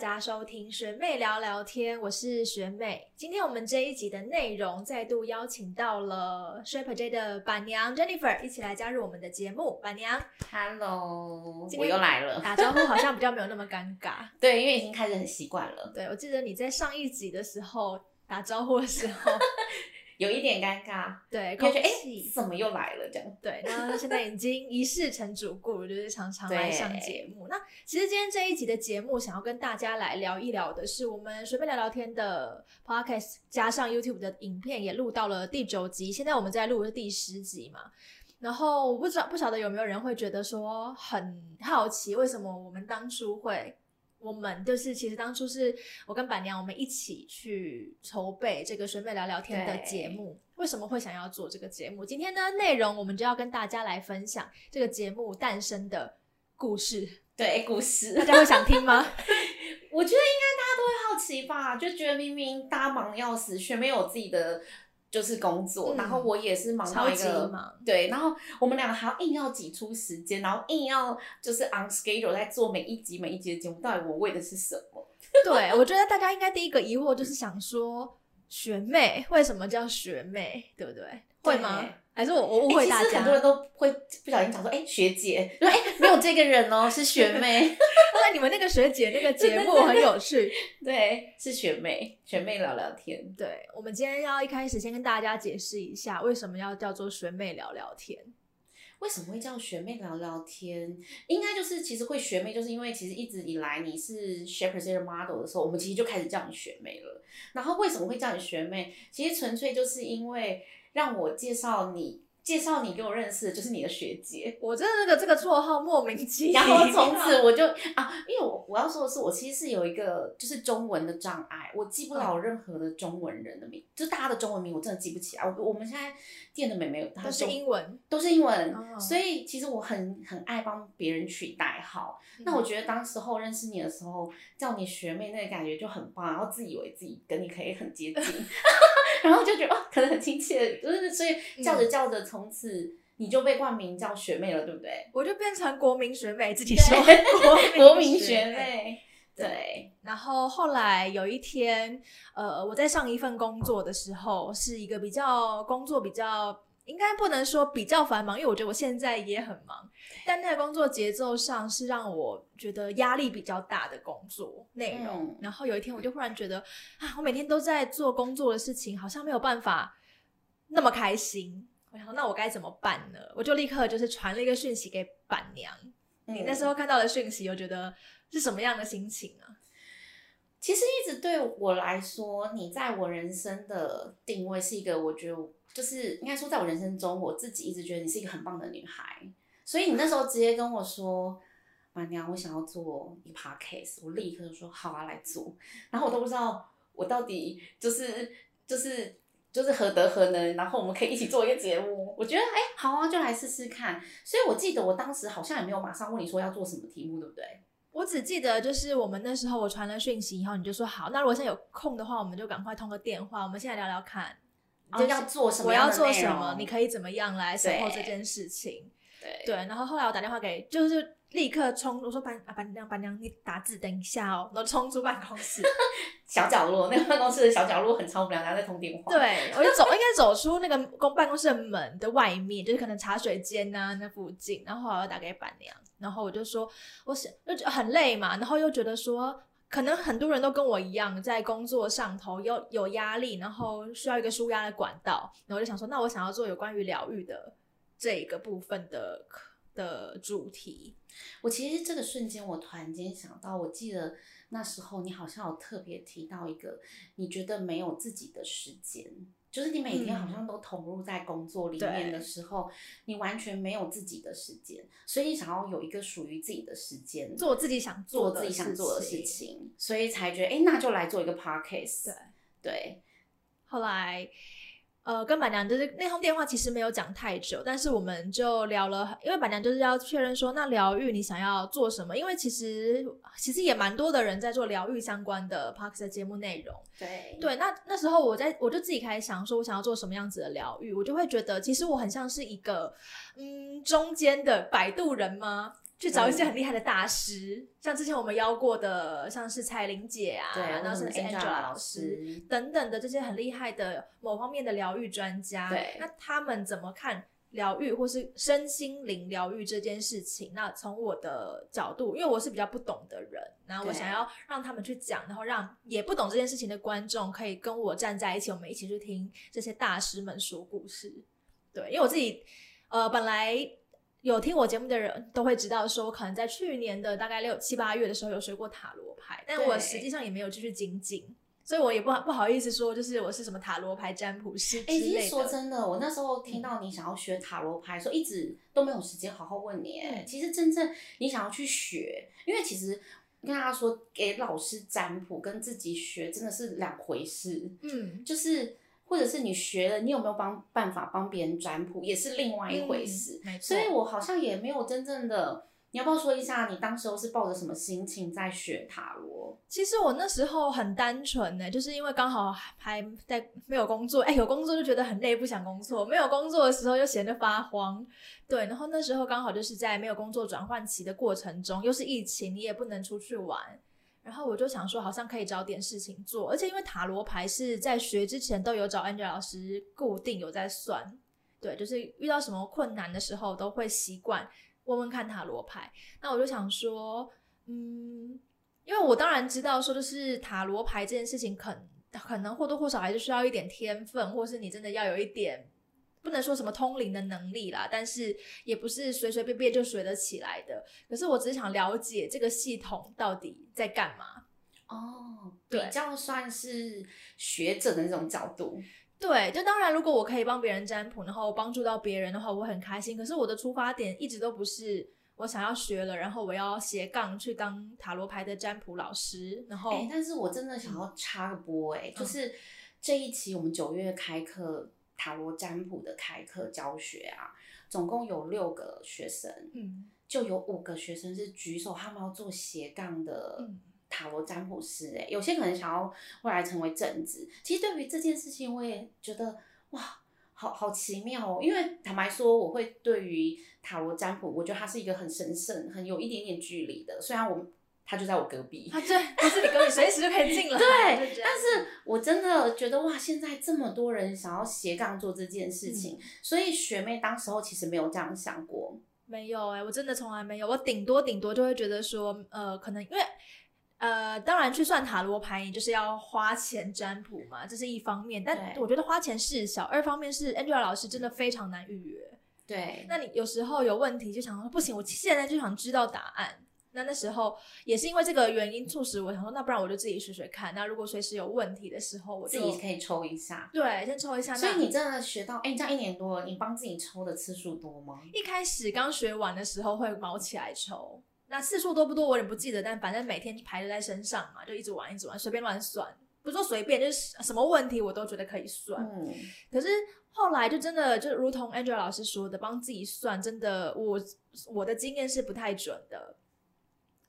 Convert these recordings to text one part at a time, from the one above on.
大家收听学妹聊聊天，我是学妹。今天我们这一集的内容再度邀请到了 Shaper J 的板娘 Jennifer 一起来加入我们的节目。板娘，Hello，我又来了。打招呼好像比较没有那么尴尬。对，因为已经开始很习惯了，对，我记得你在上一集的时候打招呼的时候，有一点尴尬，对，感觉得哎，怎么又来了这样？对，然后现在已经一世成主顾，就是常常来上对节目。那其实今天这一集的节目，想要跟大家来聊一聊的是，我们随便聊聊天的 podcast 加上 YouTube 的影片也录到了第九集，现在我们在录的是第十集嘛。然后我不知道不晓得有没有人会觉得说很好奇，为什么我们当初会。我们就是，其实当初是我跟板娘我们一起去筹备这个学妹聊聊天的对节目。为什么会想要做这个节目？今天呢，内容我们就要跟大家来分享这个节目诞生的故事。对，故事，大家会想听吗？我觉得应该大家都会好奇吧，就觉得明明大家忙的要死，学妹有自己的就是工作，嗯然后我也是忙到一个忙，对，然后我们两个还要硬要挤出时间，然后硬要就是 on schedule 在做每一集每一集的节目，到底我为的是什么？对，我觉得大家应该第一个疑惑就是想说，学妹为什么叫学妹，对不对？会吗对？还是我我误会大家？欸其实很多人都会不小心讲说，哎、学姐，说哎、没有这个人哦，是学妹，那你们那个学姐那个节目很有趣。对，是学妹，学妹聊聊天。对，我们今天要一开始先跟大家解释一下，为什么要叫做学妹聊聊天。为什么会叫学妹聊聊天？应该就是其实会学妹，就是因为其实一直以来你是 Shepherd Model 的时候，我们其实就开始叫你学妹了。然后为什么会叫你学妹？其实纯粹就是因为让我介绍你，介绍你给我认识的就是你的学姐。我真的那个这个绰号莫名其妙，然后从此我就啊，因为我我要说的是，我其实是有一个就是中文的障碍，我记不了任何的中文人的名，就是大家的中文名我真的记不起来。我我们现在店的妹妹她都是英文。都是英文，哦所以其实我很很爱帮别人取代号。那我觉得当时候认识你的时候，叫你学妹那个感觉就很棒，然后自以为自己跟你可以很接近，然后就觉得哦，可能很亲切，就是所以叫着叫着，从此你就被冠名叫学妹了，对不对？我就变成国民学妹，自己说对 国国民学。妹，对，然后后来有一天，呃，我在上一份工作的时候，是一个比较工作比较，应该不能说比较繁忙，因为我觉得我现在也很忙，但那个工作节奏上是让我觉得压力比较大的工作内容。嗯然后有一天，我就忽然觉得啊，我每天都在做工作的事情，好像没有办法那么开心。我想说，那我该怎么办呢？我就立刻就是传了一个讯息给板娘。你那时候。看到的讯息，我觉得是什么样的心情啊？其实一直对我来说，你在我人生的定位是一个，我觉得就是应该说，在我人生中，我自己一直觉得你是一个很棒的女孩。所以你那时候直接跟我说：“板娘，我想要做一个 podcast。”我立刻就说：“好啊，来做。”然后我都不知道我到底就是就是就是何德何能，然后我们可以一起做一个节目。我觉得哎、好啊，就来试试看。所以我记得我当时好像也没有马上问你说要做什么题目，对不对？我只记得就是我们那时候我传了讯息以后，你就说好，那如果现在有空的话，我们就赶快通个电话，我们现在聊聊看，然后要做什么我要？做什么，你可以怎么样来 support 这件事情。对对，然后后来我打电话给，就是立刻冲，我说板啊板娘板娘，你打字等一下哦，然后冲出办公室。小角落，那个办公室的小角落很长，我们两个在通电话。，对，我就走，应该走出那个公办公室的门的外面，就是可能茶水间呐、那附近。然后后来我打给板娘，然后我就说，我是就很累嘛，然后又觉得说，可能很多人都跟我一样，在工作上头有有压力，然后需要一个舒压的管道。然后就想说，那我想要做有关于疗愈的这个部分的的主题。我其实这个瞬间，我突然间想到，我记得那时候你好像有特别提到一个，你觉得没有自己的时间。就是你每天好像都投入在工作里面的时候，你完全没有自己的时间，所以你想要有一个属于自己的时间，做自己想的做自己想做的事情，所以才觉得，哎、那就来做一个 podcast。对。对，后来，呃，跟板娘就是那通电话其实没有讲太久，但是我们就聊了，因为板娘就是要确认说，那疗愈你想要做什么？因为其实其实也蛮多的人在做疗愈相关的 p a r k 的节目内容。对，对，那那时候我在我就自己开始想说，我想要做什么样子的疗愈，我就会觉得其实我很像是一个嗯中间的摆渡人吗？去找一些很厉害的大师，像之前我们邀过的，像是彩玲姐啊，对，然后甚至 Angela 老师等等的这些很厉害的某方面的疗愈专家，对，那他们怎么看疗愈或是身心灵疗愈这件事情？那从我的角度，因为我是比较不懂的人，然后我想要让他们去讲，然后让也不懂这件事情的观众可以跟我站在一起，我们一起去听这些大师们说故事。对，因为我自己呃本来。有听我节目的人都会知道，说我可能在去年的大概六七八月的时候有学过塔罗牌，但我实际上也没有继续精进，所以我也不不好意思说，就是我是什么塔罗牌占卜师之类的。说真的，我那时候听到你想要学塔罗牌，说一直都没有时间好好问你。其实真正你想要去学，因为其实跟大家说，给老师占卜跟自己学真的是两回事。嗯，就是。或者是你学了，你有没有帮办法帮别人占卜，也是另外一回事。所以我好像也没有真正的，你要不要说一下，你当时候是抱着什么心情在学塔罗？其实我那时候很单纯呢，就是因为刚好还在没有工作，哎，有工作就觉得很累，不想工作；没有工作的时候又闲得发慌。对，然后那时候刚好就是在没有工作转换期的过程中，又是疫情，你也不能出去玩。然后我就想说，好像可以找点事情做，而且因为塔罗牌是在学之前都有找 Angel 老师固定有在算，对，就是遇到什么困难的时候都会习惯问问看塔罗牌。那我就想说，嗯，因为我当然知道说，就是塔罗牌这件事情，可可能或多或少还是需要一点天分，或是你真的要有一点。不能说什么通灵的能力啦，但是也不是随随便便就学得起来的。可是我只是想了解这个系统到底在干嘛。哦，比较算是学者的那种角度。对，就当然，如果我可以帮别人占卜，然后帮助到别人的话，我很开心。可是我的出发点一直都不是我想要学了，然后我要斜杠去当塔罗牌的占卜老师。然后，但是我真的想要插个播，哎，就是这一期我们九月开课。塔罗占卜的开课教学啊，总共有六个学生，嗯，就有五个学生是举手，他们要做斜杠的塔罗占卜师。哎，有些可能想要未来成为正职。其实对于这件事情，我也觉得哇，好好奇妙哦。因为坦白说，我会对于塔罗占卜，我觉得它是一个很神圣、很有一点点距离的。虽然我。他就在我隔壁，啊，对不是你隔壁，随时就可以进来。对，但是我真的觉得哇，现在这么多人想要斜杠做这件事情，所以学妹当时候其实没有这样想过。没有哎，我真的从来没有，我顶多顶多就会觉得说，呃，可能因为呃，当然去算塔罗牌，你就是要花钱占卜嘛，这是一方面。但我觉得花钱事小，二方面是 Angela 老师真的非常难预约。对，那你有时候有问题就想说，不行，我现在就想知道答案。那那时候也是因为这个原因促使我想说，那不然我就自己学学看。那如果随时有问题的时候，我自己可以抽一下。对，先抽一下。所以你真的学到，哎，这样一年多，你帮自己抽的次数多吗？一开始刚学完的时候会毛起来抽，那次数多不多我也不记得，但反正每天排在身上嘛，就一直玩一直玩，随便乱算，不说随便，就是什么问题我都觉得可以算。嗯。可是后来就真的就如同 Angela 老师说的，帮自己算，真的我我的经验是不太准的。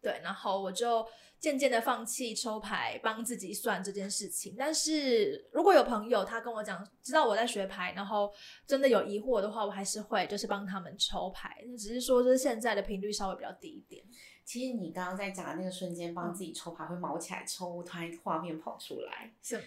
对，然后我就渐渐的放弃抽牌帮自己算这件事情。但是如果有朋友他跟我讲，知道我在学牌，然后真的有疑惑的话，我还是会就是帮他们抽牌。只是说就是现在的频率稍微比较低一点。其实你刚刚在讲的那个瞬间，帮自己抽牌会毛起来抽，突然画面跑出来。什么？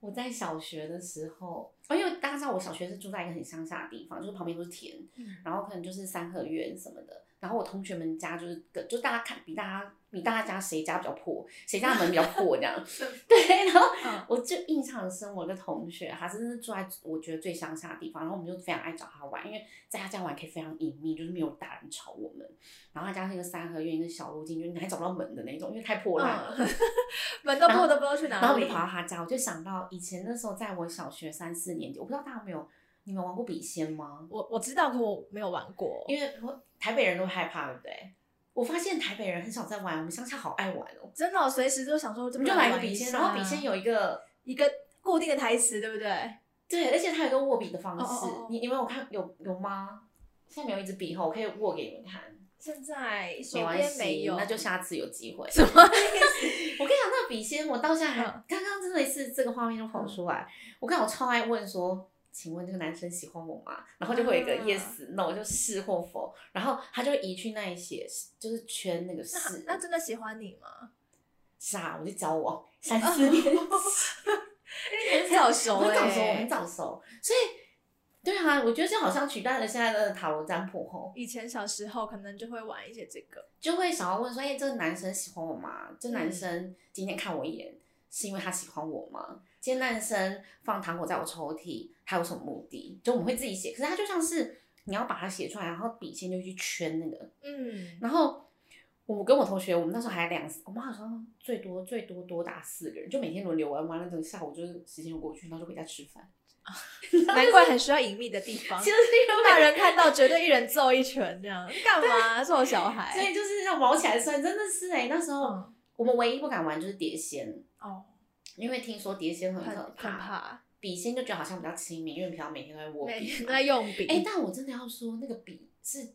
我在小学的时候，哦，因为大家知道我小学是住在一个很乡下的地方，就是旁边都是田，然后可能就是三合院什么的。然后我同学们家就是，就大家看比大家比大家家谁家比较破，谁家门比较破这样。对，然后我就印象很深，我的同学他真的是住在我觉得最乡下的地方，然后我们就非常爱找他玩，因为在他家玩可以非常隐秘，就是没有大人吵我们。然后他家是一个三合院，一个小路径，就你还找不到门的那种，因为太破烂了，门都破都不知道去哪。然后我就跑到他家，我就想到以前那时候在我小学三四年级，我不知道大家有没有。你们玩过笔仙吗？我我知道，可我没有玩过，因为台北人都害怕，对不对？我发现台北人很少在玩，我们乡下好爱玩哦。真的，随时都想说，怎么就来个笔仙？然后笔仙有一个一个固定的台词，对不对？对，而且它有个握笔的方式，你你们有看有有吗？现在没有一支笔，我可以握给你们看。现在手边没有，那就下次有机会。什么？我跟你讲，那个笔仙，我到现在还刚刚真的是这个画面就跑出来。我跟你讲，我超爱问说。请问这个男生喜欢我吗？然后就会有一个啊 yes no 就是或否，然后他就会移去那一些，就是圈那个是。那真的喜欢你吗？是啊，我就教我 三四年级，很早熟很早熟，欸很早熟，所以对啊，我觉得就好像取代了现在的塔罗占卜吼，以前小时候可能就会玩一些这个，就会想要问说，哎、这个男生喜欢我吗？这男嗯生今天看我一眼，是因为他喜欢我吗？今天男生放糖果在我抽屉，还有什么目的？就我们会自己写，可是他就像是你要把它写出来，然后笔仙就去圈那个，嗯，然后我跟我同学，我们那时候还两，我们好像最多最多多打四个人，就每天轮流玩，玩了等下午就是时间就过去，然后就回家吃饭。难怪很需要隐秘的地方就，是因为大人看到绝对一人揍一拳，这样干嘛揍小孩？所以就是要毛起来算，真的是哎、那时候嗯我们唯一不敢玩就是碟仙，哦，因为听说碟仙很很可很怕，笔仙就觉得好像比较亲民，因为平常每天都在握笔。每天都在用笔，哎、但我真的要说，那个笔是，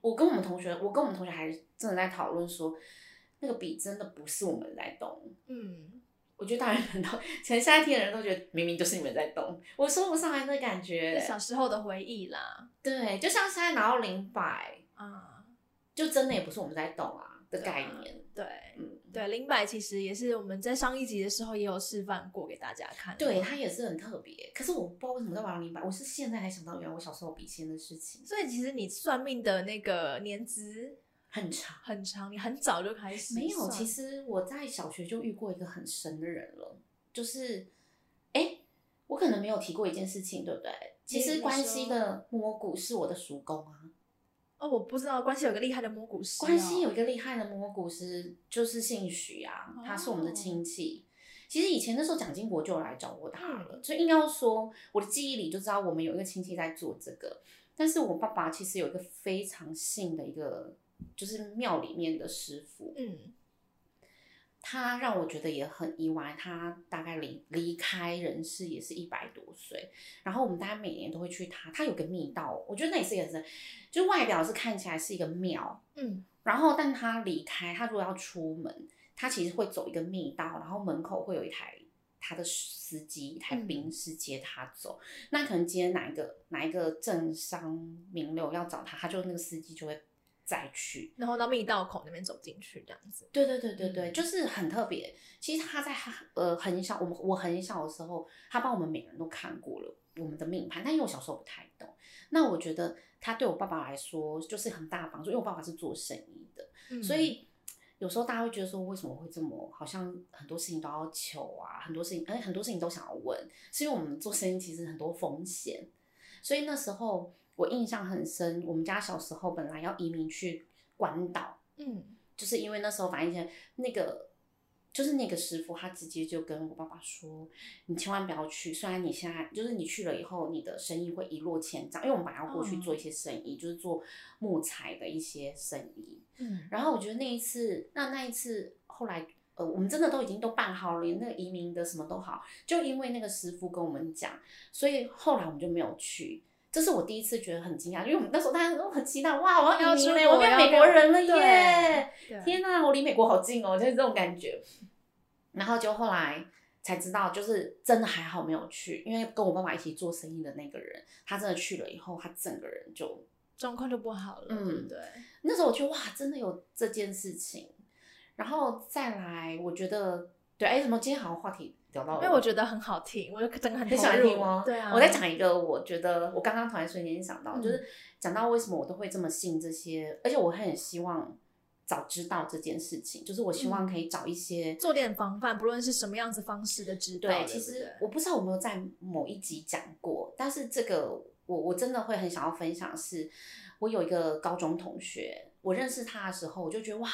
我跟我们同学，我跟我们同学还真的在讨论说，那个笔真的不是我们在动。嗯，我觉得大人们都，可能现在听的人都觉得明明就是你们在动，我说不上来那感觉。小时候的回忆啦，对，就像现在拿到零百，啊，就真的也不是我们在动啊的概念。对嗯，对，灵摆其实也是我们在上一集的时候也有示范过给大家看，对，它也是很特别。可是我不知道为什么在玩灵摆，我是现在才想到，原来我小时候有笔仙的事情所以其实你算命的那个年资很长。很长，你很早就开始没有，其实我在小学就遇过一个很神的人了，就是，哎、我可能没有提过一件事情，对不对？其实关西的摸骨是我的叔公啊，哦，我不知道关西有个厉害的摸骨师哦，关西有一个厉害的摸骨师，就是姓许啊，他是我们的哦亲戚。其实以前那时候蒋经国就来找过他嗯了，所以硬要说我的记忆里就知道我们有一个亲戚在做这个。但是我爸爸其实有一个非常信的一个，就是庙里面的师傅，嗯他让我觉得也很意外，他大概离离开人世也是一百多岁，然后我们大家每年都会去他，他有个密道，我觉得那也是也是，就外表是看起来是一个庙，嗯。然后但他离开，他如果要出门，他其实会走一个密道，然后门口会有一台他的司机，一台嗯。宾士接他走。那可能今天哪一个哪一个政商名流要找他，他就那个司机就会载去。然后到密道口那边走进去这样子，对对对对对，嗯就是很特别。其实他在呃很小，我们我很小的时候，他帮我们每个人都看过了我们的命盘，但因为我小时候不太懂，那我觉得他对我爸爸来说就是很大帮助，因为我爸爸是做生意的，嗯所以有时候大家会觉得说，为什么会这么好像很多事情都要求啊，很多事情，哎，很多事情都想要问，是因为我们做生意其实很多风险，所以那时候我印象很深，我们家小时候本来要移民去关岛。嗯就是因为那时候反正以前那个就是那个师傅，他直接就跟我爸爸说，你千万不要去。虽然你现在就是你去了以后，你的生意会一落千丈，因为我们本来要过去嗯做一些生意，就是做木材的一些生意。嗯然后我觉得那一次，那那一次后来。呃，我们真的都已经都办好了，连那个移民的什么都好，就因为那个师傅跟我们讲，所以后来我们就没有去。这是我第一次觉得很惊讶，因为我们那时候大家都很期待，哇，我要移民我变美国人了耶！对天呐，我离美国好近哦，就是这种感觉。然后就后来才知道，就是真的还好没有去，因为跟我爸爸一起做生意的那个人，他真的去了以后，他整个人就状况就不好了，嗯对不对？那时候我就哇，真的有这件事情。然后再来，我觉得对，哎，怎么今天好像话题聊到？因为我觉得很好听，我就整个很很喜欢投入听哦。对啊，我再讲一个，我觉得我刚刚突然瞬间想到，嗯就是讲到为什么我都会这么信这些，而且我很希望早知道这件事情，就是我希望可以找一些。做点防范，不论是什么样子方式的指导。对，其实我不知道有没有在某一集讲过，但是这个我我真的会很想要分享是，我有一个高中同学，我认识他的时候，我就觉得哇，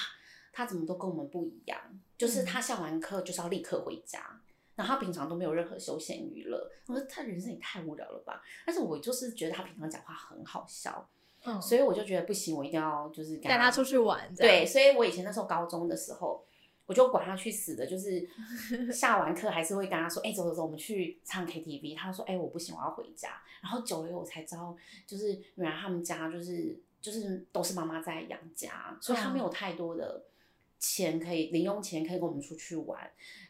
他怎么都跟我们不一样，就是嗯他下完课就是要立刻回家。然后他平常都没有任何休闲娱乐，我说他人生也太无聊了吧。但是我就是觉得他平常讲话很好笑，嗯，所以我就觉得不行，我一定要就是跟带他出去玩，对，所以我以前那时候高中的时候，我就管他去死的，就是 下完课还是会跟他说，哎、走走走，我们去唱 KTV。他说，哎、我不行，我要回家。然后久了以后我才知道，就是原来他们家就是就是都是妈妈在养家，所以他没有太多的钱可以零用钱可以跟我们出去玩，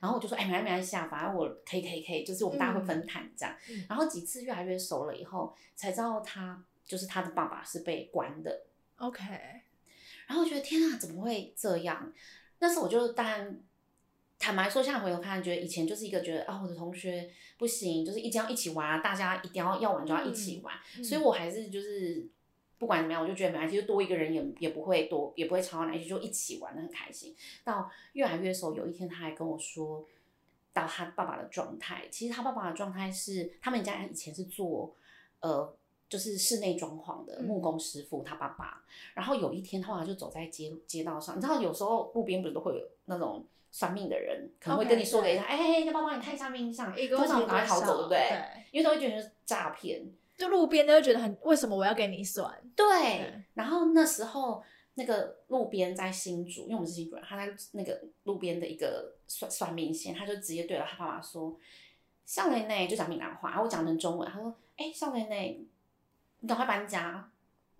然后我就说，哎，没关系没关系啊，反正我可以可以可以，就是我们大家会分摊这样。嗯。然后几次越来越熟了以后，才知道他就是他的爸爸是被关的，OK，然后我觉得天啊，怎么会这样？那时候我就当然坦白说，现在回头看，觉得以前就是一个觉得啊，我的同学不行，就是一定要一起玩啊，大家一定要要玩就要一起玩，嗯所以我还是就是不管怎么样，我就觉得没关系，就多一个人也也不会多，也不会吵到哪里去，就一起玩的很开心。到越来越熟，有一天他还跟我说。到他爸爸的状态，其实他爸爸的状态是，他们家以前是做，呃，就是室内装潢的嗯木工师傅，他爸爸。然后有一天，他爸爸就走在街街道上，你知道有时候路边不是都会有那种算命的人，可能会跟你说给对他，哎、哎，那帮帮你看一下命相，一个通常问题赶快逃走，对不对？对，因为他会觉得是诈骗。就路边都会觉得很，为什么我要给你算？对对，然后那时候那个路边在新竹，因为我们是新竹人，他在那个路边的一个算算命线，他就直接对了他爸爸说：“少年内就讲闽南话，然后我讲成中文，他说：‘哎、少年内，你赶快搬家。’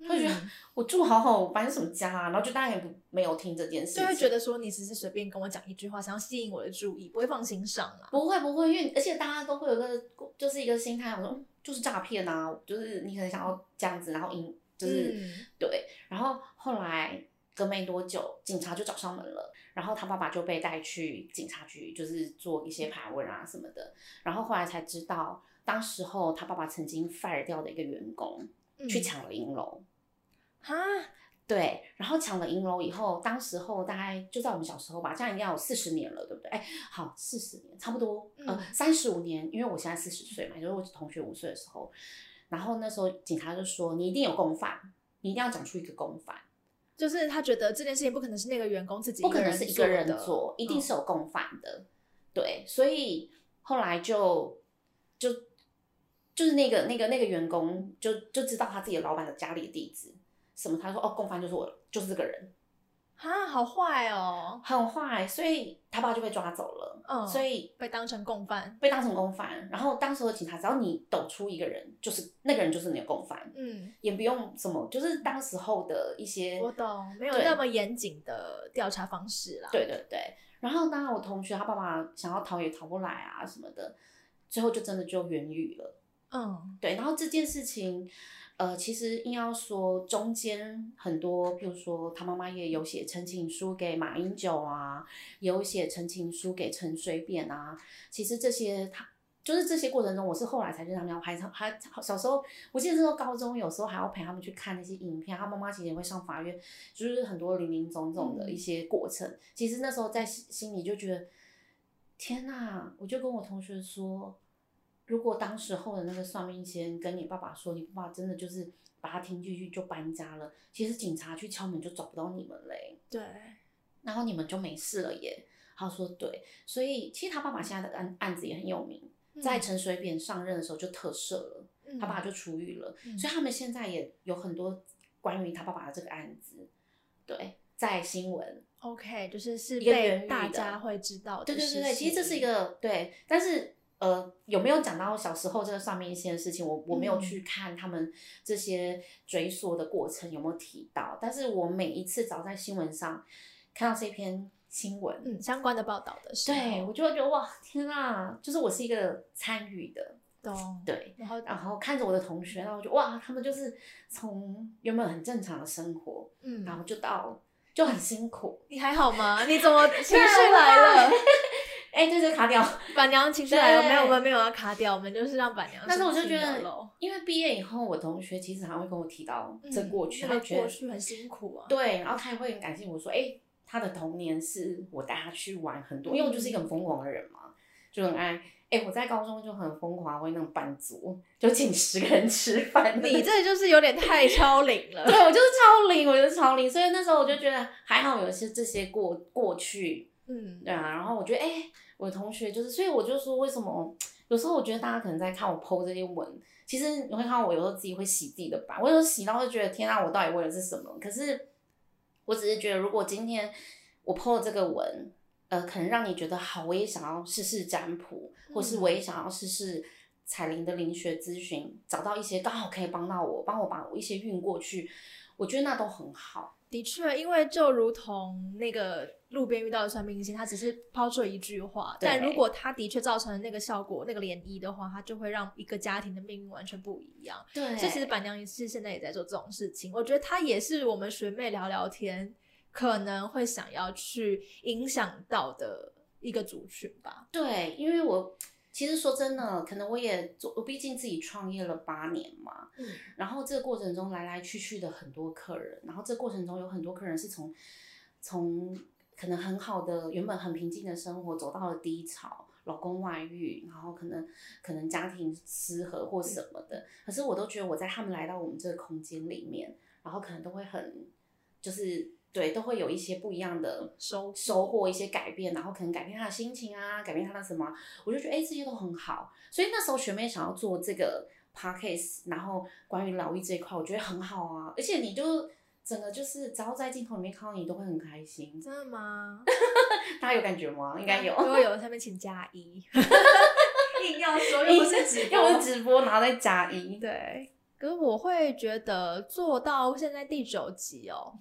他就觉得嗯我住好好，我搬什么家啊？然后就大家也不没有听这件事情，就会觉得说你只是随便跟我讲一句话，想要吸引我的注意，不会放心上啊。不会不会，因为而且大家都会有个就是一个心态，我说嗯就是诈骗啊，就是你可能想要这样子，然后引就是、嗯对，然后后来隔没多久，警察就找上门了，然后他爸爸就被带去警察局，就是做一些盘问啊什么的，然后后来才知道，当时候他爸爸曾经 fire 掉的一个员工去嗯抢了银楼。哈，对，然后抢了银楼以后，当时候大概就在我们小时候吧，这样应该有四十年了，对不对？哎，好，四十年差不多，呃嗯，三十五年，因为我现在四十岁嘛，就是我同学五岁的时候，然后那时候警察就说你一定有共犯，你一定要讲出一个共犯，就是他觉得这件事情不可能是那个员工自己不可能是一个人做，一定嗯是有共犯的，对，所以后来就就就是那个那个那个员工就就知道他自己的老板的家里的地址。什么？他说哦，共犯就是我，就是这个人。哈，好坏哦，很坏，所以他爸就被抓走了。嗯所以被当成共犯。被当成共犯。然后当时的警察，只要你抖出一个人，就是那个人就是你的共犯，嗯，也不用什么，就是当时候的一些。我懂，没有那么严谨的调查方式啦。对对对。然后当然我同学他爸爸想要逃也逃不来啊什么的，最后就真的就冤狱了。嗯对，然后这件事情，呃，其实硬要说中间很多，譬如说他妈妈也有写陈情书给马英九啊，有写陈情书给陈水扁啊。其实这些他就是这些过程中，我是后来才知道他们要拍，还小时候我记得那时候高中有时候还要陪他们去看那些影片，他妈妈其实也会上法院，就是很多林林总总的一些过程。其实那时候在心心里就觉得，天呐，我就跟我同学说。如果当时候的那个算命先跟你爸爸说，你爸爸真的就是把他听进去就搬家了，其实警察去敲门就找不到你们嘞，对，然后你们就没事了耶。他说对，所以其实他爸爸现在的案案子也很有名，在陈水扁上任的时候就特赦了，嗯他爸爸就出狱了，嗯所以他们现在也有很多关于他爸爸的这个案子，对，在新闻。OK，就是是被大家会知道的对对对对，其实这是一个对，但是呃，有没有讲到小时候这个上面一些事情，我我没有嗯去看他们这些追溯的过程有没有提到，但是我每一次早在新闻上看到这篇新闻，嗯相关的报道的时候，对我就会觉得哇，天啊，就是我是一个参与的，懂，对。然后然后看着我的同学，然后我就哇，他们就是从原本很正常的生活，嗯，然后就到就很辛苦，你还好吗？你怎么 情绪来了？哎，对对，卡掉。板娘其实来没有，我们没有要卡掉，我们就是让板娘。但是我就觉得，因为毕业以后，我同学其实还会跟我提到这过去，嗯那个他觉得过去很辛苦啊。对，然后他也会很感谢我说，哎、他的童年是我带他去玩很多，因为我就是一个很疯狂的人嘛，就很爱。哎、我在高中就很疯狂，会那种办桌，就请十个人吃饭。你这就是有点太超龄了。对我就是超龄，我就是超龄，所以那时候我就觉得还好有些这些过过去，嗯，对啊，然后我觉得，哎、我的同学就是，所以我就说，为什么有时候我觉得大家可能在看我 PO 这些文，其实你会看到我有时候自己会洗自己的版，我有时候洗到会觉得，天啊，我到底为了是什么？可是我只是觉得，如果今天我 PO 这个文，呃，可能让你觉得好，我也想要试试占卜，或是我也想要试试彩铃的灵学咨询找到一些刚好可以帮到我，帮我把我一些运过去，我觉得那都很好。的确，因为就如同那个路边遇到的算命先他只是抛出了一句话，但如果他的确造成了那个效果、那个涟漪的话，他就会让一个家庭的命运完全不一样。对所以其实板娘也是现在也在做这种事情，我觉得她也是我们学妹聊聊天可能会想要去影响到的一个族群吧。对，因为我其实说真的，可能我也做，我毕竟自己创业了八年嘛，嗯，然后这个过程中来来去去的很多客人，然后这过程中有很多客人是从从可能很好的原本很平静的生活走到了低潮，老公外遇，然后可能可能家庭失和或什么的，可是我都觉得我在他们来到我们这个空间里面，然后可能都会很就是对，都会有一些不一样的收收获一些改变，然后可能改变他的心情啊，改变他的什么，我就觉得哎、这些都很好。所以那时候学妹想要做这个 podcast，然后关于疗愈这一块，我觉得很好啊。而且你就整个就是只要在镜头里面看到你，都会很开心。真的吗？大家有感觉吗？应该有。如果有，下面请加一。硬要说，又不是直播，又不是直播，然后再加一。对，可是我会觉得做到现在第九集哦，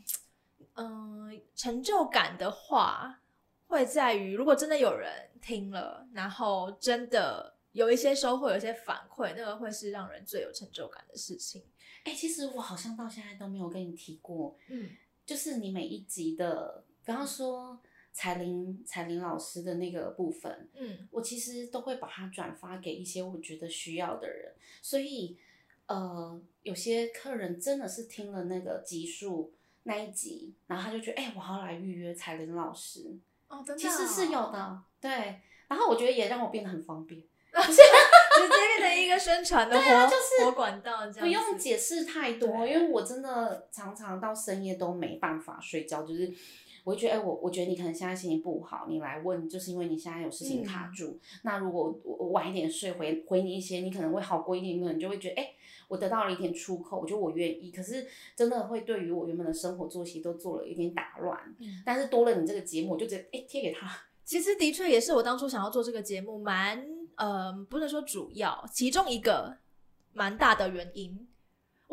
嗯、成就感的话，会在于如果真的有人听了，然后真的有一些收获，有一些反馈，那个会是让人最有成就感的事情。哎、其实我好像到现在都没有跟你提过，嗯，就是你每一集的，比方说彩玲彩玲老师的那个部分，嗯，我其实都会把它转发给一些我觉得需要的人，所以呃，有些客人真的是听了那个集数那一集，然后他就觉得，哎、我要来预约彩玲老师，哦，真的、其实是有，的，对。然后我觉得也让我变得很方便，直接变成一个宣传的活、啊就是活管道，这样不用解释太多，因为我真的常常到深夜都没办法睡觉，就是我会觉得，哎、我我觉得你可能现在心情不好，你来问，就是因为你现在有事情卡嗯住。那如果我我晚一点睡回回你一些，你可能会好过一点，你可能就会觉得，哎、我得到了一点出口，我觉得我愿意。可是真的会对于我原本的生活作息都做了一点打乱。嗯但是多了你这个节目，我就直接哎贴、给他。其实的确也是我当初想要做这个节目蛮呃，不能说主要，其中一个蛮大的原因。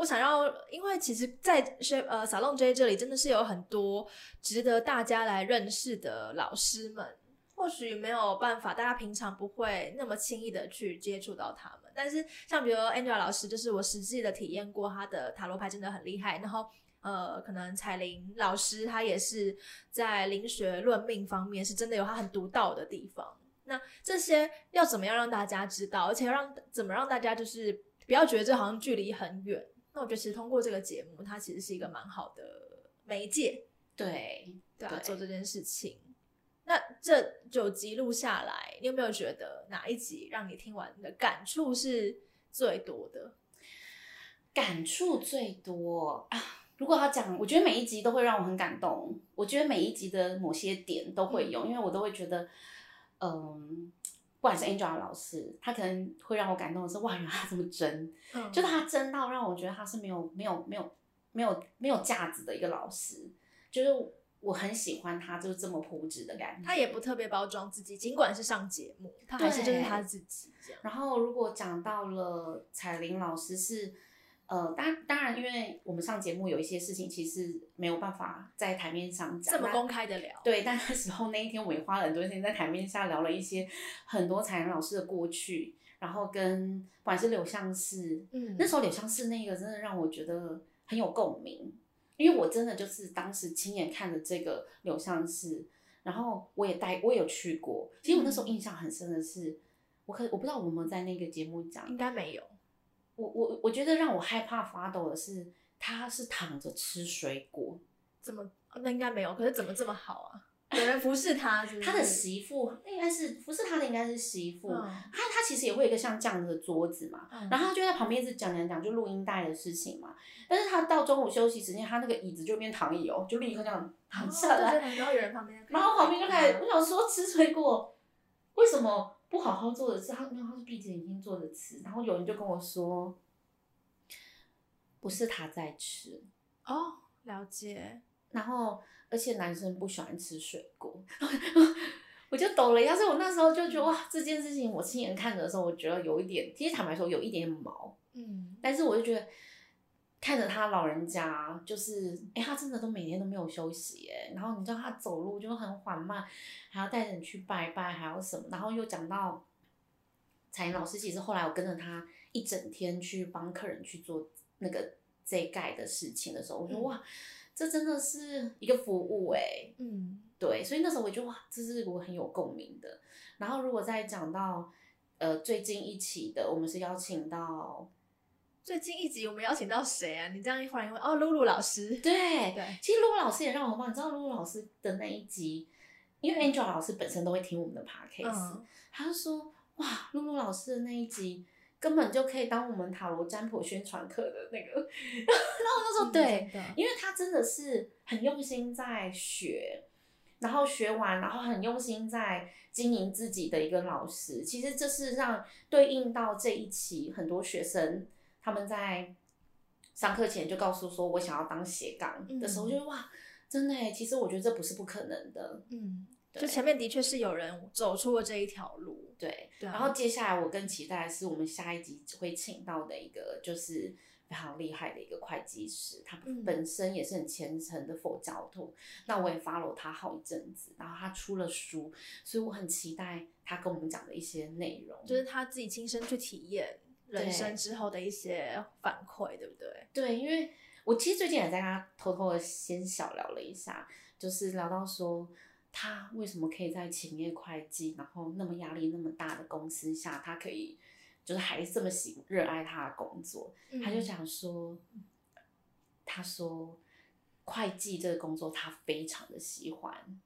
我想要，因为其实在，在呃 Salon J 这里真的是有很多值得大家来认识的老师们。或许没有办法，大家平常不会那么轻易的去接触到他们。但是像比如 Angela 老师，就是我实际的体验过，他的塔罗牌真的很厉害。然后呃，可能彩玲老师他也是在灵学论命方面是真的有他很独到的地方。那这些要怎么样让大家知道，而且让怎么让大家就是不要觉得这好像距离很远？那我觉得其实通过这个节目，它其实是一个蛮好的媒介，对，对啊，对做这件事情。那这九集录下来，你有没有觉得哪一集让你听完的感触是最多的？感触最多啊！如果要讲，我觉得每一集都会让我很感动。我觉得每一集的某些点都会有，因为我都会觉得，嗯，不管是 Angela 老师，他可能会让我感动的是，哇，原来他这么真，嗯就是他真到让我觉得他是没有没有没有没有没有架子的一个老师，就是我很喜欢他，就是这么朴质的感觉。他也不特别包装自己，尽管是上节目，他还是就是他自己。然后如果讲到了彩玲老师是，呃，当当然，因为我们上节目有一些事情其实没有办法在台面上讲，这么公开的聊，对，但那时候那一天我也花了很多时间在台面下聊了一些很多彩玲老师的过去，然后跟不管是柳相士，嗯那时候柳相士那个真的让我觉得很有共鸣，因为我真的就是当时亲眼看着这个柳相士，然后我也带我也有去过，其实我那时候印象很深的是，我可我不知道我有没有在那个节目讲应，该没有。我我我觉得让我害怕发抖的是，他是躺着吃水果，怎么？那应该没有。可是怎么这么好啊？有人服侍他是是他的媳妇应该是服侍他的应该是媳妇，嗯他他其实也会有一个像这样的桌子嘛，嗯然后他就在旁边一直讲讲讲，就录音带的事情嘛。但是他到中午休息时间，他那个椅子就变躺椅哦，就立刻这样躺下来，然后有人旁边，然后旁边就开始，我想说吃水果为什么不好好做的事？他没有，他是闭着眼睛做的吃。然后有人就跟我说，不是他在吃，哦，了解。然后而且男生不喜欢吃水果。我就抖了一下，所以我那时候就觉得哇，这件事情我亲眼看着的时候，我觉得有一点，其实坦白说有一点毛，嗯，但是我就觉得看着他老人家，就是哎、他真的都每天都没有休息耶，然后你知道他走路就很缓慢，还要带着你去拜拜，还要什么，然后又讲到彩玲老师，其实后来我跟着他一整天去帮客人去做那个这盖的事情的时候，我说嗯哇，这真的是一个服务哎，嗯，对，所以那时候我就哇，这是我很有共鸣的。然后如果再讲到呃最近一期的，我们是邀请到最近一集我们邀请到谁啊？你这样一忽然一问，哦，露露老师，对对，其实露露老师也让我忘，你知道露露老师的那一集，因为 Angel 老师本身都会听我们的 podcast，、嗯他就说哇，露露老师的那一集。根本就可以当我们塔罗占卜宣传课的那个，然后我那时候嗯对，因为他真的是很用心在学，然后学完，然后很用心在经营自己的一个老师。其实这是让对应到这一期很多学生他们在上课前就告诉说我想要当斜杠的时候，嗯就哇，真的耶，其实我觉得这不是不可能的。嗯，就前面的确是有人走出了这一条路，对，对啊然后接下来我更期待的是我们下一集会请到的一个就是非常厉害的一个会计师，他嗯本身也是很虔诚的佛教徒，那我也 follow 他好一阵子，然后他出了书，所以我很期待他跟我们讲的一些内容，就是他自己亲身去体验人生之后的一些反馈，对不对？对，因为我其实最近也在跟他偷偷的先小聊了一下，就是聊到说他为什么可以在勤业会计，然后那么压力那么大的公司下，他可以就是还这么喜热爱他的工作。他就嗯讲说，他说会计这个工作他非常的喜欢，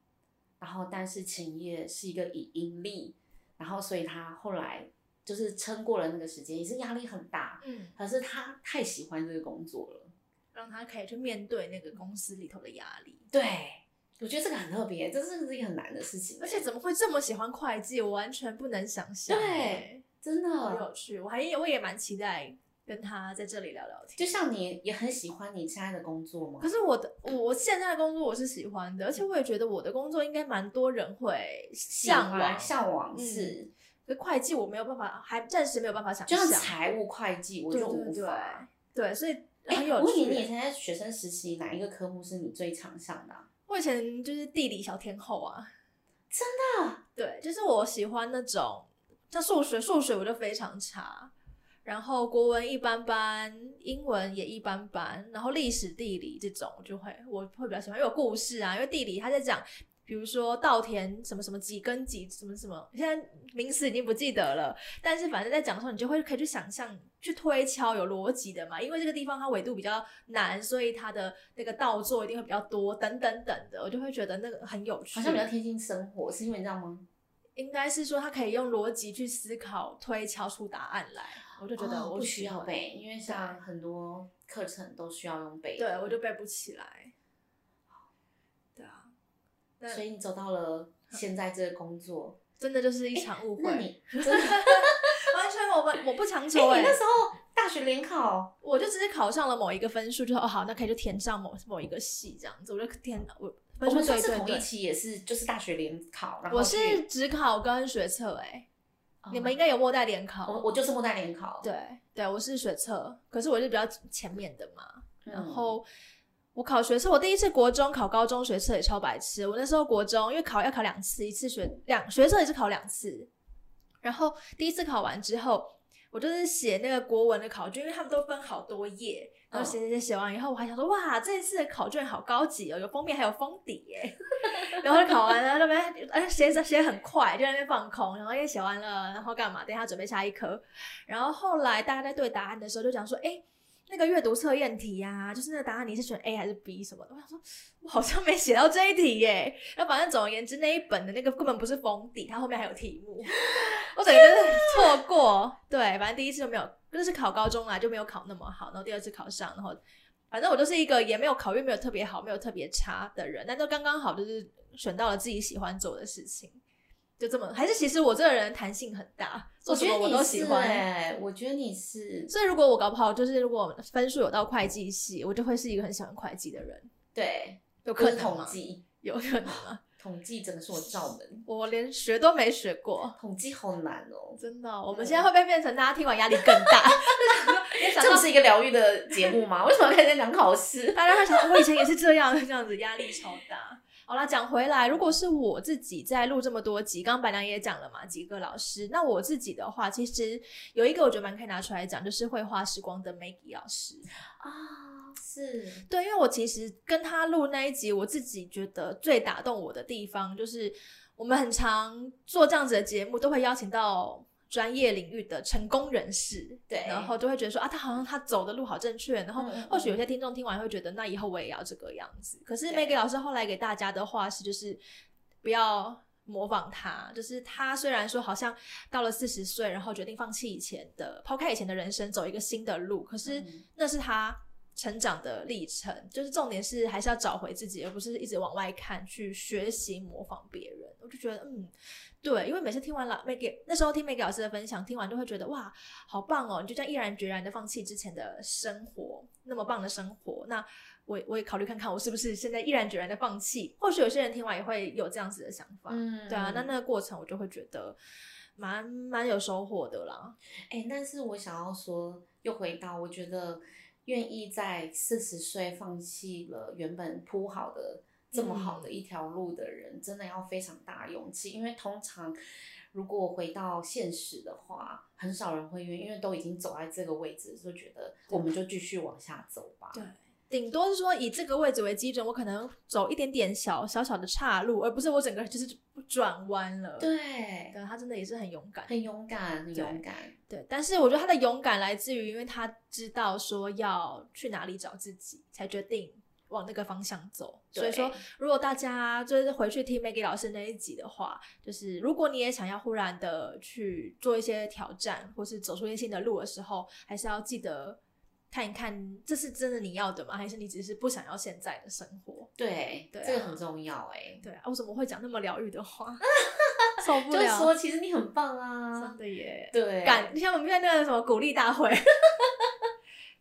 然后但是勤业是一个以盈利，然后所以他后来就是撑过了那个时间，也是压力很大，嗯，可是他太喜欢这个工作了。让他可以去面对那个公司里头的压力。对，我觉得这个很特别，这是一个很难的事情，而且怎么会这么喜欢会计？我完全不能想象。对真的好有，趣。我还我也蛮期待跟他在这里聊聊天。就像你也很喜欢你现在的工作吗可？是我的我我现在的工作我是喜欢的，而且我也觉得我的工作应该蛮多人会向往。向往嗯是，可会计我没有办法，还暂时没有办法想就象。像财务会计，我就对对对无法。对，所以哎，很有我问你，趣。你以前在学生时期哪一个科目是你最常上的啊、我以前就是地理小天后啊，真的？对，就是我喜欢那种像数学，数学我就非常差，然后国文一般般，英文也一般般，然后历史、地理这种我就会我会比较喜欢，因为有故事啊，因为地理他在讲。比如说稻田什么什么几根几什么什么，现在名词已经不记得了，但是反正在讲的时候，你就会可以去想象、去推敲有逻辑的嘛。因为这个地方它纬度比较难，所以它的那个稻作一定会比较多，等等等的，我就会觉得那个很有趣。好像比较贴近生活，是因为这样吗？应该是说他可以用逻辑去思考、推敲出答案来，我就觉得哦不我需要背，因为像很多课程都需要用背对。我就背不起来。所以你走到了现在这个工作，真的就是一场误会，那你 真的，完全我们我不强求哎、那时候大学联考，我就只是考上了某一个分数，就说哦好，那可以就填上某某一个系这样子，我就填我分数我们上次对对对。同一期也是，就是大学联考，然后我是只考跟学测哎、哦你们应该有末代联考，我我就是末代联考，对对，我是学测，可是我是比较前面的嘛。嗯然后我考学测，我第一次国中考高中学测也超白痴。我那时候国中因为考要考两次，一次学两学测也是考两次。然后第一次考完之后，我就是写那个国文的考卷，因为他们都分好多页，然后写写写写完以后，我还想说哇，这一次的考卷好高级哦，有封面还有封底耶。然后考完了，那边哎写着写很快，就在那边放空，然后也写完了，然后干嘛？等一下准备下一科。然后后来大家在对答案的时候就讲说，哎。那个阅读测验题呀、就是那个答案你是选 A 还是 B 什么的，我想说，我好像没写到这一题耶。然后反正总而言之，那一本的那个根本不是封底，它后面还有题目，我整个就是错过。对，反正第一次就没有，就是考高中啊就没有考那么好，然后第二次考上，然后反正我就是一个也没有考运没有特别好，没有特别差的人，但就刚刚好就是选到了自己喜欢做的事情，就这么。还是其实我这个人弹性很大，做什么我我觉得你是都喜欢。哎，我觉得你是所以如果我搞不好，就是如果分数有到会计系，我就会是一个很喜欢会计的人，对，有可能吗？统计，有可能吗？统计真的是我罩门，我连学都没学过，统计好难哦。真的。我们现在会不会变成大家听完压力更大？这不是一个疗愈的节目吗？为什么要开始讲考试？大家会想，我以前也是这样，这样子压力超大。好啦，讲回来，如果是我自己在录这么多集，刚刚白娘也讲了嘛，几个老师。那我自己的话，其实有一个我觉得蛮可以拿出来讲，就是绘画时光的 Maggie 老师啊，是对，因为我其实跟他录那一集，我自己觉得最打动我的地方，就是我们很常做这样子的节目，都会邀请到。专业领域的成功人士，对，然后就会觉得说啊，他好像他走的路好正确，然后或许有些听众听完会觉得，那以后我也要这个样子。可是 Maggie 老师后来给大家的话是，就是不要模仿他，就是他虽然说好像到了四十岁，然后决定放弃以前的，抛开以前的人生，走一个新的路，可是那是他成长的历程，就是重点是还是要找回自己，而不是一直往外看去学习模仿别人。我就觉得，嗯。对，因为每次听完了 Maggie 那时候听 Maggie 老师的分享，听完都会觉得哇，好棒哦！你就这样毅然决然的放弃之前的生活，那么棒的生活。那我我也考虑看看，我是不是现在毅然决然的放弃？或许有些人听完也会有这样子的想法。嗯，对啊，那那个过程我就会觉得蛮蛮有收获的啦。哎，但是我想要说，又回到我觉得愿意在四十岁放弃了原本铺好的。这么好的一条路的人，真的要非常大勇气，因为通常如果回到现实的话，很少人会愿意，因为都已经走在这个位置，就觉得我们就继续往下走吧。对，顶多是说以这个位置为基准，我可能走一点点小小小的岔路，而不是我整个就是转弯了。对，对他真的也是很勇敢，很勇敢，很勇敢。对，但是我觉得他的勇敢来自于，因为他知道说要去哪里找自己，才决定。往那个方向走，所以说，如果大家就是回去听 Maggie 老师那一集的话，就是如果你也想要忽然的去做一些挑战，或是走出一些新的路的时候，还是要记得看一看，这是真的你要的吗？还是你只是不想要现在的生活？对，对，这个很重要哎。对啊，我怎么会讲那么疗愈的话？受不了。就是说，其实你很棒啊，真的耶。对，感，你像我们现在那个什么鼓励大会。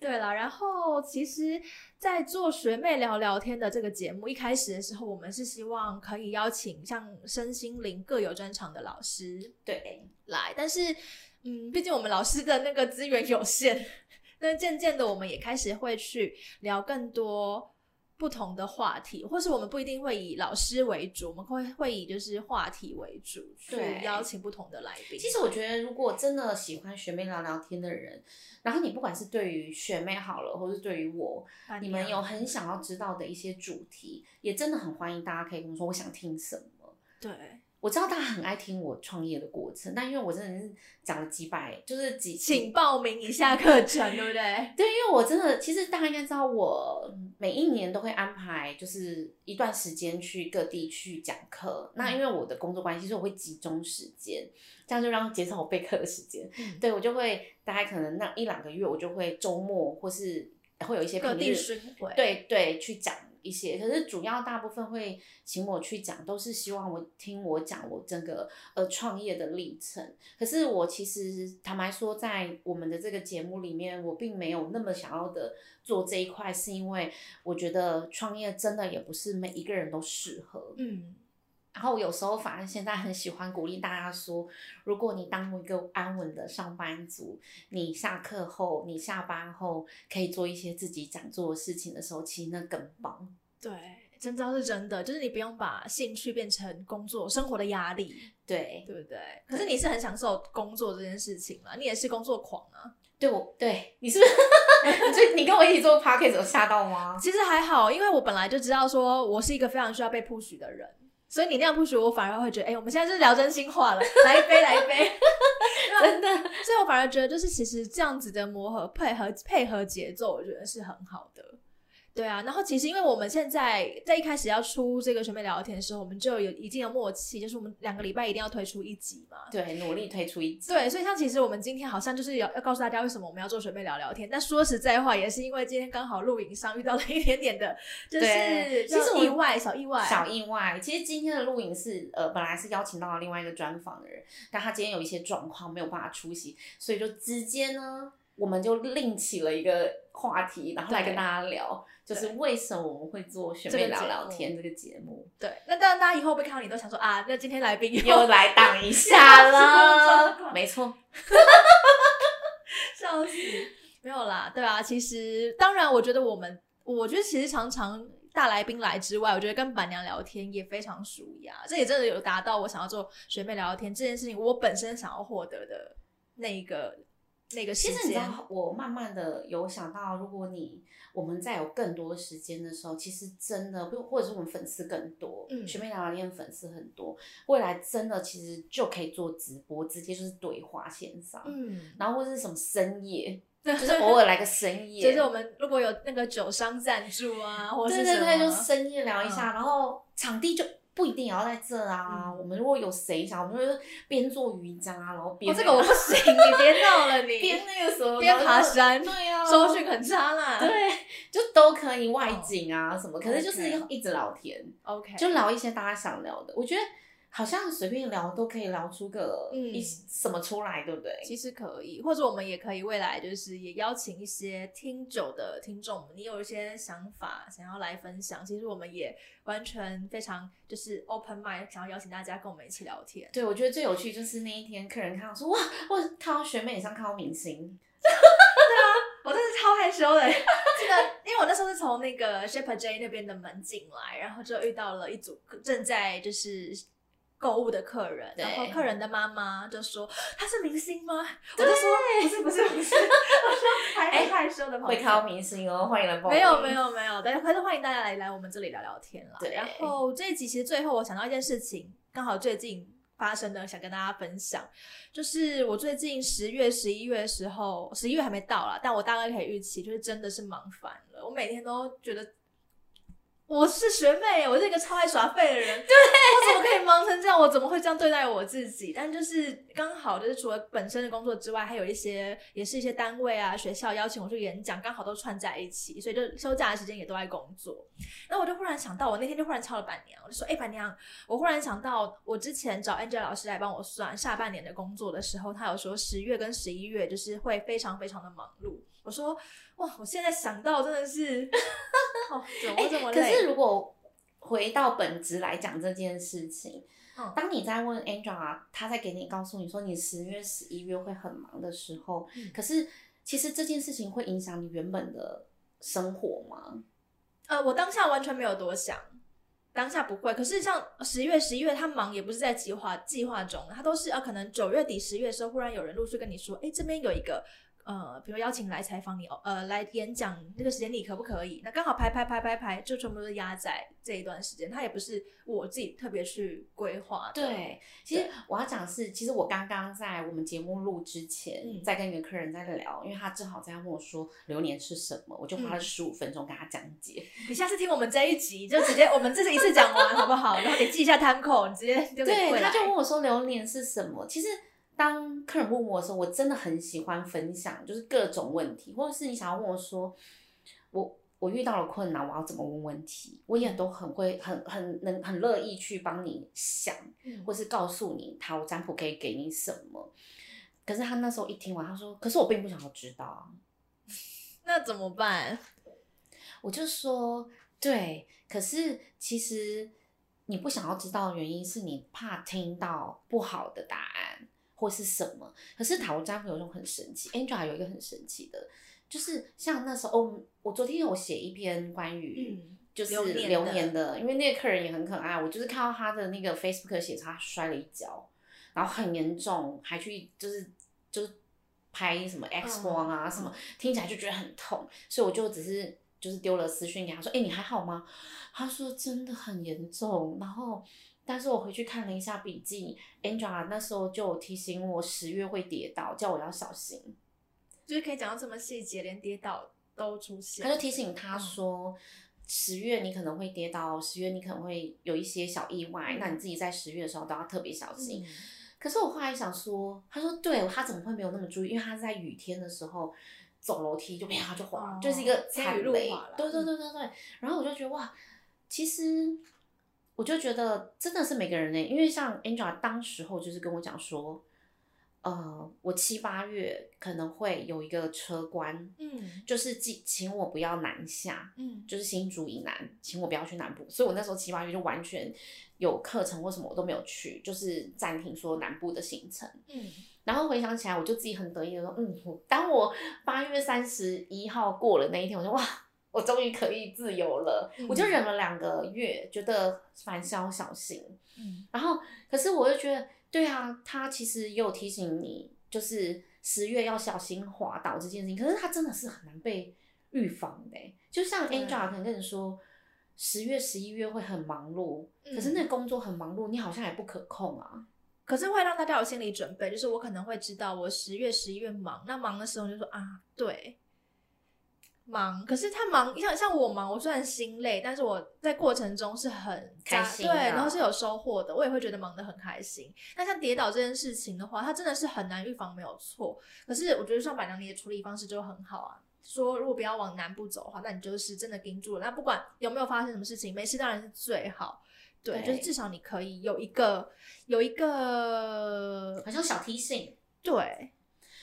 对了，然后其实，在做学妹聊聊天的这个节目一开始的时候，我们是希望可以邀请像身心灵各有专长的老师对来，但是嗯，毕竟我们老师的那个资源有限，那渐渐的我们也开始会去聊更多。不同的话题，或是我们不一定会以老师为主，我们会会以就是话题为主，去邀请不同的来宾。其实我觉得，如果真的喜欢学妹聊聊天的人，然后你不管是对于学妹好了，或是对于我，你们有很想要知道的一些主题，也真的很欢迎大家可以跟我说，我想听什么。对。我知道大家很爱听我创业的过程，但因为我真的是讲了几百，就是几，请报名一下课程，对不对？对，因为我真的，其实大家应该知道，我每一年都会安排，就是一段时间去各地去讲课。那因为我的工作关系，所以我会集中时间，这样就让减少我备课的时间。对我就会大概可能那一两个月，我就会周末或是会有一些各地巡回，对对，去讲。一些，可是主要大部分会请我去讲，都是希望我听我讲我整个呃创业的历程。可是我其实坦白说，在我们的这个节目里面，我并没有那么想要的做这一块，是因为我觉得创业真的也不是每一个人都适合。嗯。然后我有时候反而现在很喜欢鼓励大家说，如果你当一个安稳的上班族，你下课后、你下班后可以做一些自己想做的事情的时候，其实那更棒。对，真招是真的，就是你不用把兴趣变成工作、生活的压力。对，对不对？可是你是很享受工作这件事情嘛？你也是工作狂啊？对，我对你是不是？所以你跟我一起做 p a r k a s 有吓到吗？其实还好，因为我本来就知道说我是一个非常需要被 push 的人。所以你那样不许我，反而会觉得，哎，我们现在就是聊真心话了，来一杯，来一杯，真的。所以我反而觉得，就是其实这样子的磨合、配合、配合节奏，我觉得是很好的。对啊，然后其实因为我们现在在一开始要出这个学妹聊天的时候，我们就有一定的默契，就是我们两个礼拜一定要推出一集嘛。对，努力推出一集。对，所以像其实我们今天好像就是要要告诉大家为什么我们要做学妹聊聊天。但说实在话，也是因为今天刚好录影上遇到了一点点的，就是其实意外，小意外，小意外。其实今天的录影是呃，本来是邀请到了另外一个专访的人，但他今天有一些状况没有办法出席，所以就直接呢。我们就另起了一个话题，然后来跟大家聊，就是为什么我们会做学这个妹聊聊天这个节目，对，那当然大家以后会看到你都想说啊，那今天来宾又来挡一 下了，没错，笑死，没有啦，对啊，其实当然，我觉得我们，我觉得其实常常大来宾来之外，我觉得跟板娘聊天也非常舒压，这也真的有达到我想要做学妹聊聊天这件事情，我本身想要获得的那一个那个时其实你知。道，我慢慢的有想到，如果你我们再有更多的时间的时候，其实真的，或或者是我们粉丝更多，嗯学妹聊聊天粉丝很多，未来真的其实就可以做直播，直接就是对话线上，嗯，然后或者是什么深夜，就就是偶尔来个深夜，就是我们如果有那个酒商赞助啊，或者是对对对，就深夜聊一下，然后场地就不一定也要在这啊。嗯我们如果有谁想，我们就是边做瑜伽，然后边、哦，这个我不行，你别闹了你，边那个什么边爬山对啊，收讯很差啦。对，就都可以外景啊什么，可是就是要一直聊天，，OK，就聊一些大家想聊的。我觉得好像随便聊都可以聊出个嗯一什么出来，对不对？其实可以，或者我们也可以未来就是也邀请一些听久的听众，你有一些想法想要来分享，其实我们也完全非常就是 open mind，想要邀请大家跟我们一起聊天。对，我觉得最有趣就是那一天客人看到说哇，我看到学妹也像看到明星，对啊我真是超害羞的，记得 因为我那时候是从那个 Shepherd J 那边的门进来，然后就遇到了一组正在就是。购物的客人，然后客人的妈妈就说：“他是明星吗？”我就说：“不是，不是，不是。” 我说：“还很害羞的朋友。”会挑明星哦，欢迎来报名。没有没有没有，但还是欢迎大家来来我们这里聊聊天啦。对然后这一集其实最后我想到一件事情，刚好最近发生的，想跟大家分享，就是我最近十月、十一月的时候，十一月还没到啦，但我大概可以预期，就是真的是忙烦了。我每天都觉得。我是学妹，我是一个超爱耍废的人。对，我怎么可以忙成这样？我怎么会这样对待我自己？但就是刚好，就是除了本身的工作之外，还有一些也是一些单位啊、学校邀请我去演讲，刚好都串在一起，所以就休假的时间也都在工作。然后我就忽然想到，我那天就忽然敲了板娘，我就说：“哎、板娘，我忽然想到，我之前找 Angela 老师来帮我算下半年的工作的时候，他有说十月跟十一月就是会非常非常的忙碌。”我说：“哇，我现在想到真的是，哦，怎么会这么累？”可是如果回到本质来讲这件事情，嗯当你在问 Angela，她在给你告诉你说你十月、十一月会很忙的时候，嗯可是其实这件事情会影响你原本的生活吗？呃，我当下完全没有多想，当下不会。可是像十月、十一月，他忙也不是在计划计划中，他都是呃，可能九月底、十月的时候，忽然有人陆续跟你说，哎，这边有一个呃，比如邀请来采访你，呃，来演讲，那个时间你可不可以？那刚好排排排排排，就全部都压在这一段时间，他也不是我自己特别去规划的。对，其实我要讲的是，其实我刚刚在我们节目录之前，嗯在跟一个客人在聊，因为他正好在问我说流年是什么，我就花了嗯十五分钟跟他讲解。你下次听我们这一集，就直接我们这是一次讲完，好不好？然后你记一下 time code，你直接就可以对，他就问我说流年是什么。其实当客人问我的时候，我真的很喜欢分享，就是各种问题，或者是你想要问我说，我我遇到了困难，我要怎么问问题，我也都很会，很很能很乐意去帮你想，嗯或是告诉你他我占卜可以给你什么。可是他那时候一听完，他说：“可是我并不想要知道啊。”那怎么办？我就说，对，可是其实你不想要知道的原因是你怕听到不好的答案或是什么。可是塔罗占卜有一种很神奇，Angela 有一个很神奇的，就是像那时候，哦、我昨天有写一篇关于。嗯，就是流年的因为那个客人也很可爱，我就是看到他的那个 Facebook 写他摔了一跤，然后很严重，还去就是就是拍什么 X 光啊、嗯什么，听起来就觉得很痛，所以我就只是就是丢了私讯给他说，哎、你还好吗？他说真的很严重，然后但是我回去看了一下笔记，Angela 那时候就有提醒我十月会跌倒，叫我要小心。就是可以讲到这么细节，连跌倒都出现。他就提醒他说，十月你可能会跌倒，十月你可能会有一些小意外，嗯那你自己在十月的时候都要特别小心。嗯可是我后来想说，他说对他怎么会没有那么注意？因为他在雨天的时候走楼梯就啪就滑，哦就是一个天雨路踩雷滑。对对对对对。然后我就觉得哇，其实我就觉得真的是每个人呢，因为像 Angela 当时候就是跟我讲说，呃，我七八月可能会有一个车关，嗯就是请请我不要南下，嗯就是新竹以南，请我不要去南部。所以我那时候七八月就完全有课程或什么我都没有去，就是暂停说南部的行程。嗯然后回想起来，我就自己很得意的说，嗯，我当我八月三十一号过了那一天，我就哇，我终于可以自由了。嗯我就忍了两个月，觉得凡事要小心。嗯然后，可是我就觉得，对啊，他其实也有提醒你，就是十月要小心滑倒这件事情。可是他真的是很难被预防的欸，就像 Angela 可能跟你说，十月、十一月会很忙碌，嗯可是那工作很忙碌，你好像也不可控啊。可是会让大家有心理准备，就是我可能会知道我十月、十一月忙，那忙的时候就说啊，对，忙。可是他忙，像像我忙，我虽然心累，但是我在过程中是很，开心对然后是有收获的，我也会觉得忙得很开心。那像跌倒这件事情的话，它真的是很难预防，没有错。可是我觉得像板娘你的处理方式就很好啊。说如果不要往南部走的话，那你就是真的盯住了。那不管有没有发生什么事情，没事当然是最好。对，对就是至少你可以有一个有一个好像小提醒。对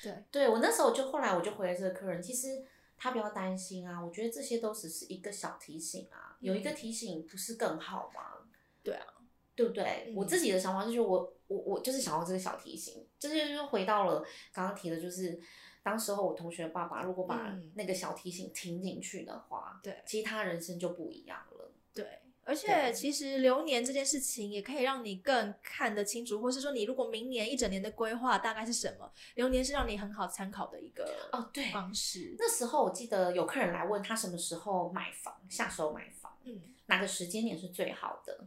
对，对我那时候就后来我就回来这个客人，其实他不要担心啊，我觉得这些都只是一个小提醒啊，有一个提醒不是更好吗？对啊，对不对？嗯我自己的想法就是我我我就是想要这个小提醒，这就是回到了刚刚提的，就是当时候我同学爸爸如果把嗯那个小提醒听进去的话，对其实他人生就不一样了。对，而且其实流年这件事情也可以让你更看得清楚，或是说你如果明年一整年的规划大概是什么，流年是让你很好参考的一个哦对方式。那时候我记得有客人来问他什么时候买房，下手买房。嗯哪个时间点是最好的？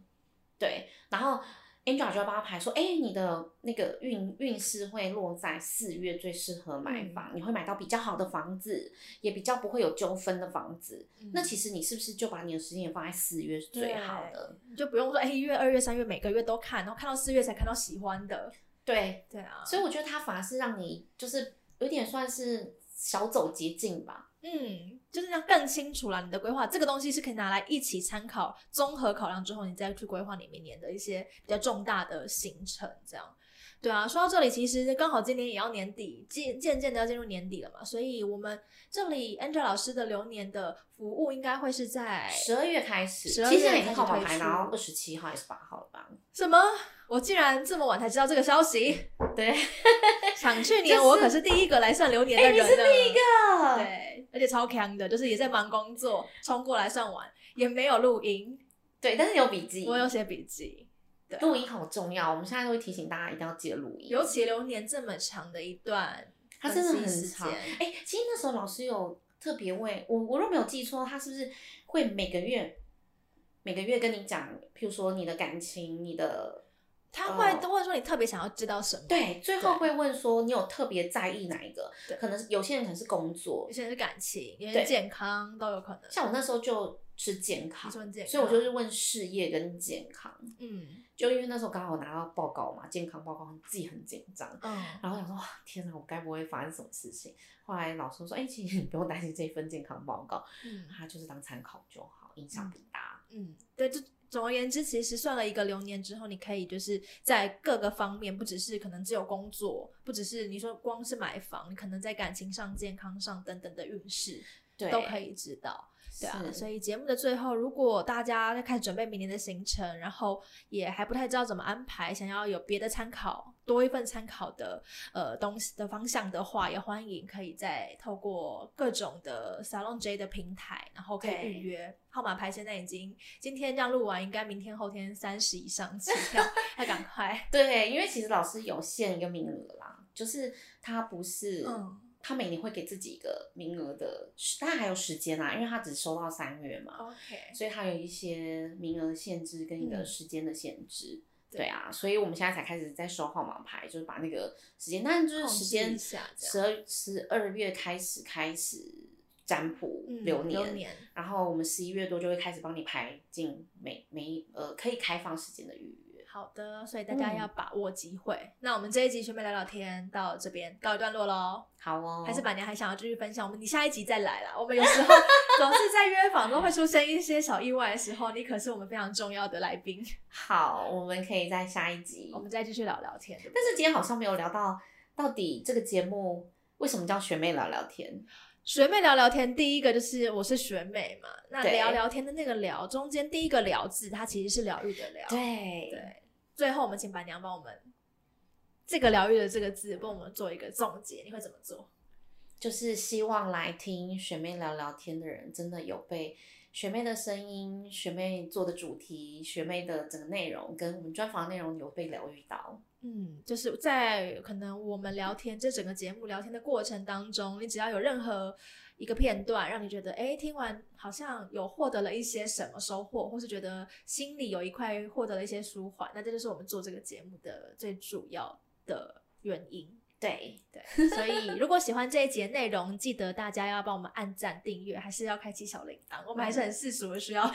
对，然后 Angela 就要帮他排说，哎、你的那个运运势会落在四月最适合买嗯房，你会买到比较好的房子，也比较不会有纠纷的房子。嗯那其实你是不是就把你的时间也放在四月是最好的？你就不用说哎一月、二月、三月每个月都看，然后看到四月才看到喜欢的。对，对啊，所以我觉得他反而是让你就是有点算是小走捷径吧。嗯，就是要更清楚了你的规划，这个东西是可以拿来一起参考，综合考量之后，你再去规划你明年的一些比较重大的行程，这样。对啊，说到这里，其实刚好今年也要年底，渐渐渐的要进入年底了嘛，所以我们这里 Angel 老师的流年的服务应该会是在十二月开始，12其实已月开始经号码牌拿到二十七号还是八号了吧？什么？我竟然这么晚才知道这个消息，对，想去年我可是第一个来算流年的人呢、哎你是第一个，对，而且超强的，就是也在忙工作，冲过来算完，也没有录音，对，但是有笔记，我有写笔记。对啊录音好重要，我们现在都会提醒大家一定要记得录音，尤其流年这么长的一段它真的很长。间哎、其实那时候老师有特别为我，我若没有记错，他是不是会每个月每个月跟你讲，譬如说你的感情，你的他会哦都会说你特别想要知道什么，，对，最后会问说你有特别在意哪一个对？可能是有些人可能是工作有，些人是感情，有些人健康都有可能。像我那时候就是健康健，康所以我就是问事业跟健康，嗯就因为那时候刚好拿到报告嘛，健康报告，自己很紧张。嗯，然后想说，哇，天哪，我该不会发生什么事情？后来老师说，哎、其实你不用担心这份健康报告，嗯它就是当参考就好，影响不大。嗯，对，就总而言之，其实算了一个流年之后，你可以就是在各个方面，不只是可能只有工作，不只是你说光是买房，你可能在感情上、健康上等等的运势，对，都可以知道。对啊，是所以节目的最后，如果大家在开始准备明年的行程，然后也还不太知道怎么安排，想要有别的参考，多一份参考的呃东西的方向的话，也欢迎可以再透过各种的 Salon J 的平台，然后可以预约号码牌。现在已经今天这样录完，应该明天后天三十以上起跳，要赶 快。对，因为其实老师有限一个名额啦，就是他不是，嗯他每年会给自己一个名额的，当然还有时间啦，因为他只收到三月嘛，，OK，所以他有一些名额限制跟一个嗯时间的限制。对对啊，所以我们现在才开始在收号码牌，就是把那个时间，但是就是时间十二十二月开始开始占卜嗯流年，流年然后我们十一月多就会开始帮你排进每每呃可以开放时间的预约。好的，所以大家嗯要把握机会。那我们这一集学妹聊聊天到这边告一段落喽。好哦，还是板娘还想要继续分享，我们你下一集再来啦。我们有时候总是在约访中会出现一些小意外的时候，你可是我们非常重要的来宾，好，我们可以在下一集我。们再继续聊聊天。但是今天好像没有聊到到底这个节目为什么叫学妹聊聊天？学妹聊聊天，第一个就是我是学妹嘛，那聊聊天的那个聊，中间第一个聊字，它其实是疗愈的疗。对对，最后我们请白娘帮我们这个疗愈的这个字，帮我们做一个总结，你会怎么做？就是希望来听学妹聊聊天的人，真的有被学妹的声音、学妹做的主题、学妹的整个内容跟我们专访内容有被疗愈到。嗯，就是在可能我们聊天这整个节目聊天的过程当中，你只要有任何一个片段让你觉得，哎，听完好像有获得了一些什么收获，或是觉得心里有一块获得了一些舒缓，那这就是我们做这个节目的最主要的原因。对，对，所以如果喜欢这一节内容，记得大家要帮我们按赞、订阅，还是要开启小铃铛。我们还是很世俗的，需要这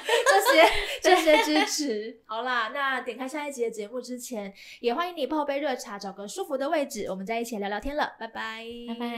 些这些支持。好啦，那点开下一集的节目之前，也欢迎你泡杯热茶，找个舒服的位置，我们在一起聊聊天了。拜拜，拜拜。